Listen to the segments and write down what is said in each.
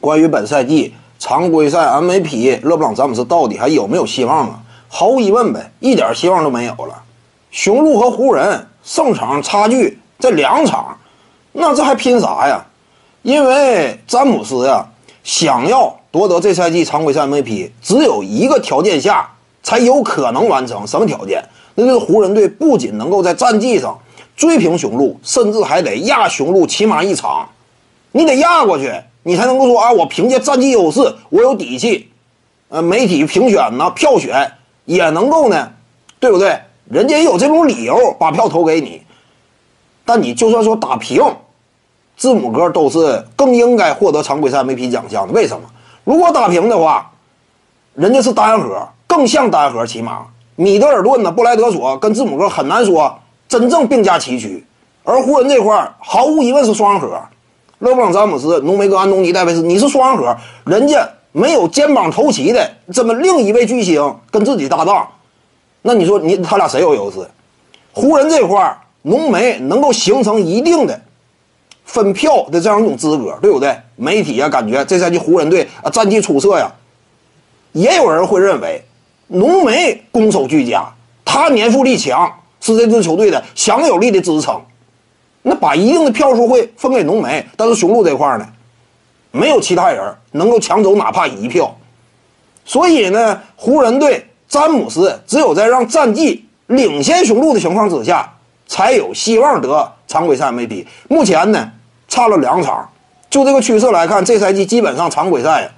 关于本赛季常规赛 MVP 勒布朗詹姆斯到底还有没有希望啊？毫无疑问呗，一点希望都没有了。雄鹿和湖人胜场差距这两场，那这还拼啥呀？因为詹姆斯呀，想要夺得这赛季常规赛 MVP，只有一个条件下才有可能完成。什么条件？那就是湖人队不仅能够在战绩上追平雄鹿，甚至还得压雄鹿起码一场。你得压过去，你才能够说啊，我凭借战绩优势，我有底气。呃，媒体评选呢，票选也能够呢，对不对？人家也有这种理由把票投给你。但你就算说打平，字母哥都是更应该获得常规赛 MVP 奖项的。为什么？如果打平的话，人家是单核，更像单核，起码米德尔顿呢、布莱德索跟字母哥很难说真正并驾齐驱。而湖人这块毫无疑问是双核。勒布朗·詹姆斯、浓眉哥、安东尼·戴维斯，你是双核，人家没有肩膀头齐的这么另一位巨星跟自己搭档，那你说你他俩谁有优势？湖人这块浓眉能够形成一定的分票的这样一种资格，对不对？媒体啊，感觉这赛季湖人队啊战绩出色呀，也有人会认为浓眉攻守俱佳，他年富力强，是这支球队的强有力的支撑。那把一定的票数会分给浓眉，但是雄鹿这块呢，没有其他人能够抢走哪怕一票，所以呢，湖人队詹姆斯只有在让战绩领先雄鹿的情况之下，才有希望得常规赛 MVP。目前呢，差了两场，就这个趋势来看，这赛季基本上常规赛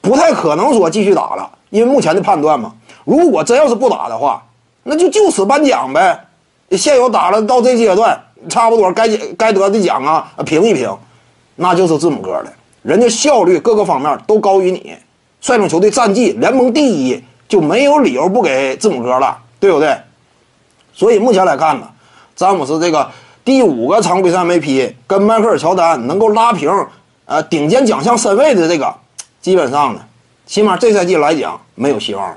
不太可能说继续打了，因为目前的判断嘛，如果真要是不打的话，那就就此颁奖呗。现有打了到这阶段。差不多该该得的奖啊，评一评，那就是字母哥的，人家效率各个方面都高于你，率领球队战绩联盟第一，就没有理由不给字母哥了，对不对？所以目前来看呢，詹姆斯这个第五个常规赛 MVP 跟迈克尔乔丹能够拉平，呃，顶尖奖项身位的这个，基本上呢，起码这赛季来讲没有希望了。